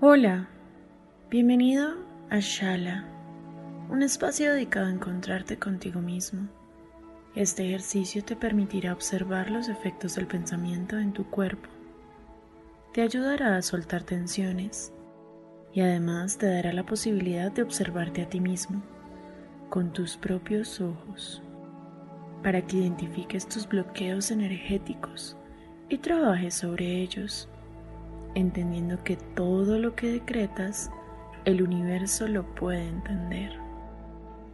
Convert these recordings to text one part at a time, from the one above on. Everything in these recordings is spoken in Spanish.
Hola, bienvenido a Shala, un espacio dedicado a encontrarte contigo mismo. Este ejercicio te permitirá observar los efectos del pensamiento en tu cuerpo. Te ayudará a soltar tensiones y además te dará la posibilidad de observarte a ti mismo con tus propios ojos para que identifiques tus bloqueos energéticos y trabajes sobre ellos, entendiendo que todo lo que decretas el universo lo puede entender.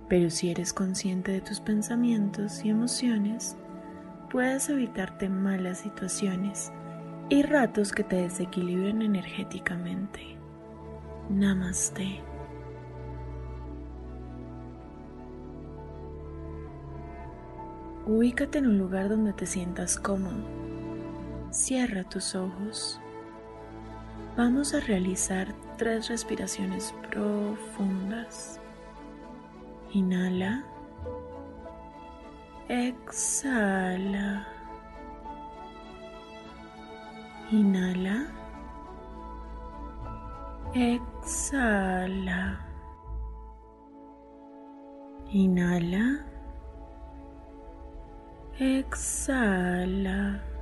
Pero si eres consciente de tus pensamientos y emociones, puedes evitarte malas situaciones y ratos que te desequilibren energéticamente. Namaste. Ubícate en un lugar donde te sientas cómodo. Cierra tus ojos. Vamos a realizar tres respiraciones profundas. Inhala. Exhala. Inhala. Exhala. Inhala. Exhala.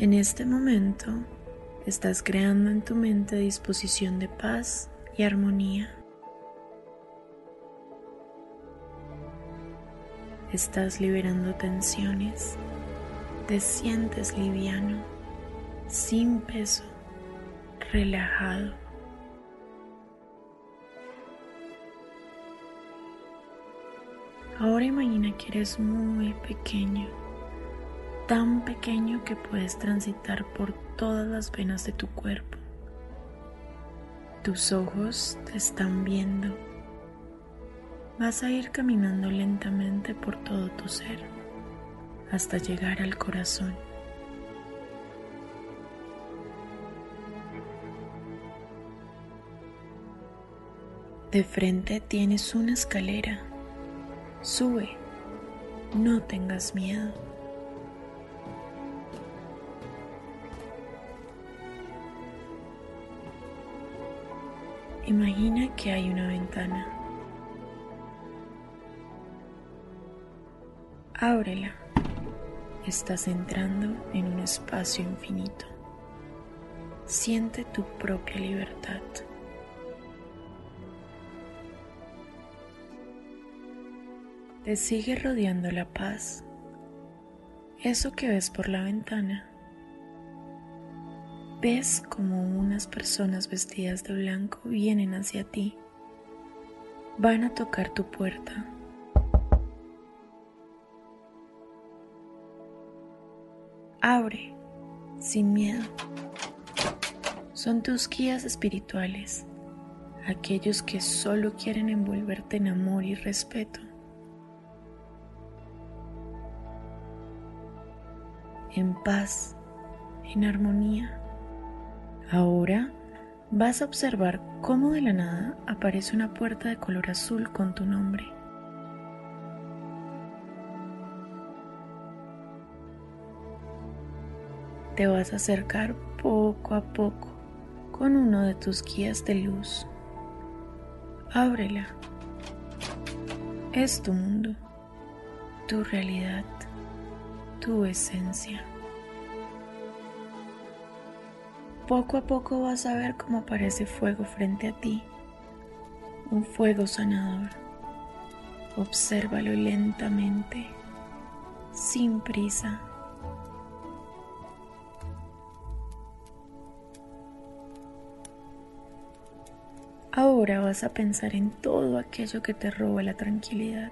En este momento estás creando en tu mente disposición de paz y armonía. Estás liberando tensiones, te sientes liviano, sin peso, relajado. Ahora imagina que eres muy pequeño, tan pequeño que puedes transitar por todas las venas de tu cuerpo. Tus ojos te están viendo. Vas a ir caminando lentamente por todo tu ser hasta llegar al corazón. De frente tienes una escalera Sube, no tengas miedo. Imagina que hay una ventana. Ábrela. Estás entrando en un espacio infinito. Siente tu propia libertad. te sigue rodeando la paz. Eso que ves por la ventana. Ves como unas personas vestidas de blanco vienen hacia ti. Van a tocar tu puerta. Abre, sin miedo. Son tus guías espirituales, aquellos que solo quieren envolverte en amor y respeto. en paz, en armonía. Ahora vas a observar cómo de la nada aparece una puerta de color azul con tu nombre. Te vas a acercar poco a poco con uno de tus guías de luz. Ábrela. Es tu mundo, tu realidad tu esencia. Poco a poco vas a ver cómo aparece fuego frente a ti, un fuego sanador. Obsérvalo lentamente, sin prisa. Ahora vas a pensar en todo aquello que te roba la tranquilidad,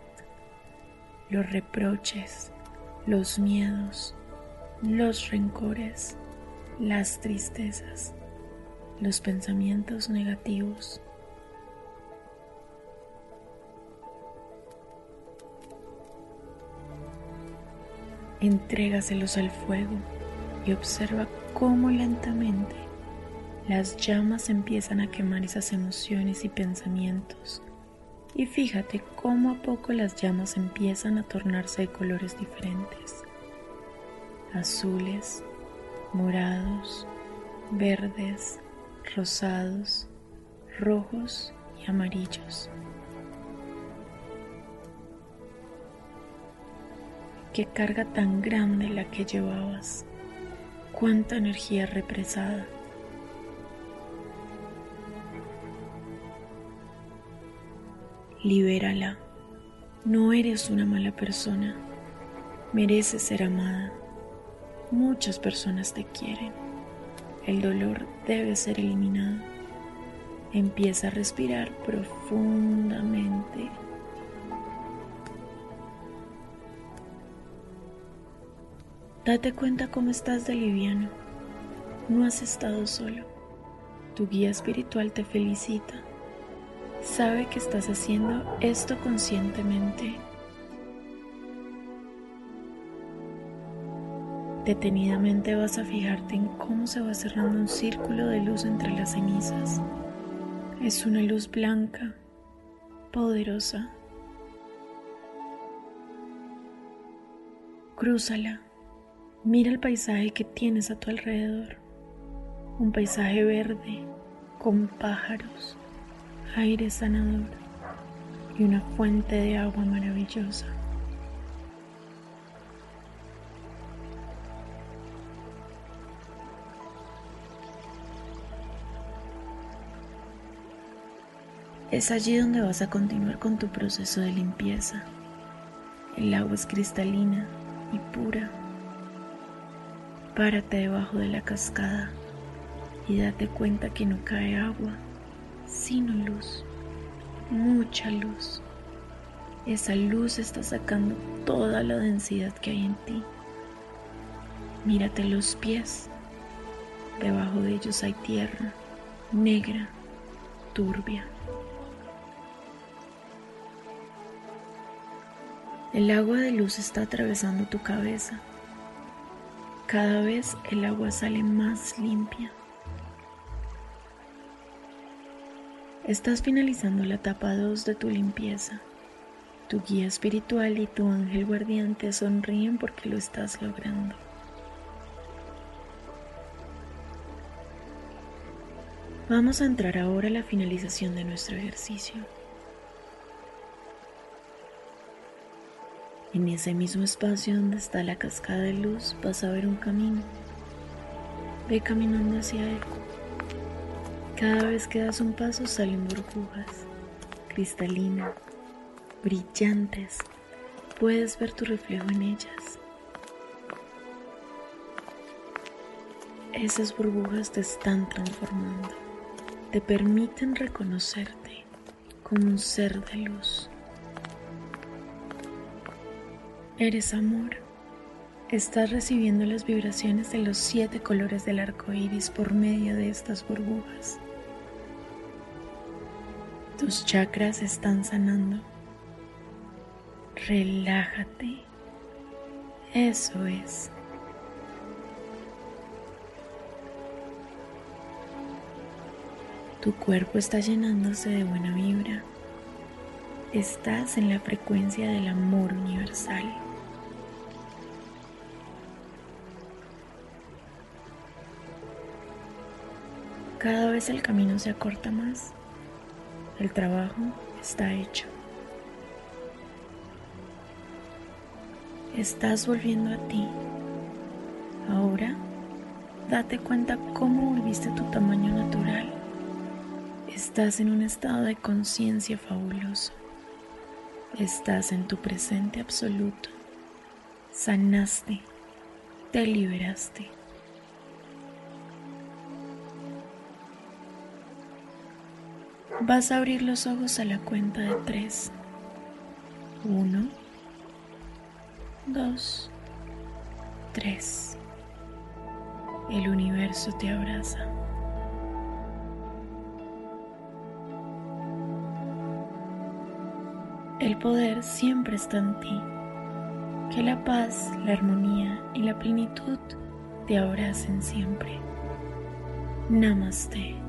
los reproches, los miedos, los rencores, las tristezas, los pensamientos negativos. Entrégaselos al fuego y observa cómo lentamente las llamas empiezan a quemar esas emociones y pensamientos. Y fíjate cómo a poco las llamas empiezan a tornarse de colores diferentes. Azules, morados, verdes, rosados, rojos y amarillos. Qué carga tan grande la que llevabas, cuánta energía represada. Libérala, no eres una mala persona, mereces ser amada. Muchas personas te quieren. El dolor debe ser eliminado. Empieza a respirar profundamente. Date cuenta cómo estás de liviano. No has estado solo. Tu guía espiritual te felicita. Sabe que estás haciendo esto conscientemente Detenidamente vas a fijarte en cómo se va cerrando un círculo de luz entre las cenizas. Es una luz blanca, poderosa. Crúzala. Mira el paisaje que tienes a tu alrededor. Un paisaje verde, con pájaros, aire sanador y una fuente de agua maravillosa. Es allí donde vas a continuar con tu proceso de limpieza. El agua es cristalina y pura. Párate debajo de la cascada y date cuenta que no cae agua, sino luz, mucha luz. Esa luz está sacando toda la densidad que hay en ti. Mírate los pies. Debajo de ellos hay tierra negra, turbia. El agua de luz está atravesando tu cabeza. Cada vez el agua sale más limpia. Estás finalizando la etapa 2 de tu limpieza. Tu guía espiritual y tu ángel guardián te sonríen porque lo estás logrando. Vamos a entrar ahora a la finalización de nuestro ejercicio. En ese mismo espacio donde está la cascada de luz vas a ver un camino. Ve caminando hacia él. Cada vez que das un paso salen burbujas, cristalinas, brillantes. Puedes ver tu reflejo en ellas. Esas burbujas te están transformando. Te permiten reconocerte como un ser de luz. Eres amor. Estás recibiendo las vibraciones de los siete colores del arco iris por medio de estas burbujas. Tus chakras están sanando. Relájate. Eso es. Tu cuerpo está llenándose de buena vibra. Estás en la frecuencia del amor universal. Cada vez el camino se acorta más. El trabajo está hecho. Estás volviendo a ti. Ahora, date cuenta cómo volviste tu tamaño natural. Estás en un estado de conciencia fabuloso. Estás en tu presente absoluto. Sanaste. Te liberaste. Vas a abrir los ojos a la cuenta de tres. Uno, dos, tres. El universo te abraza. El poder siempre está en ti. Que la paz, la armonía y la plenitud te abracen siempre. Namaste.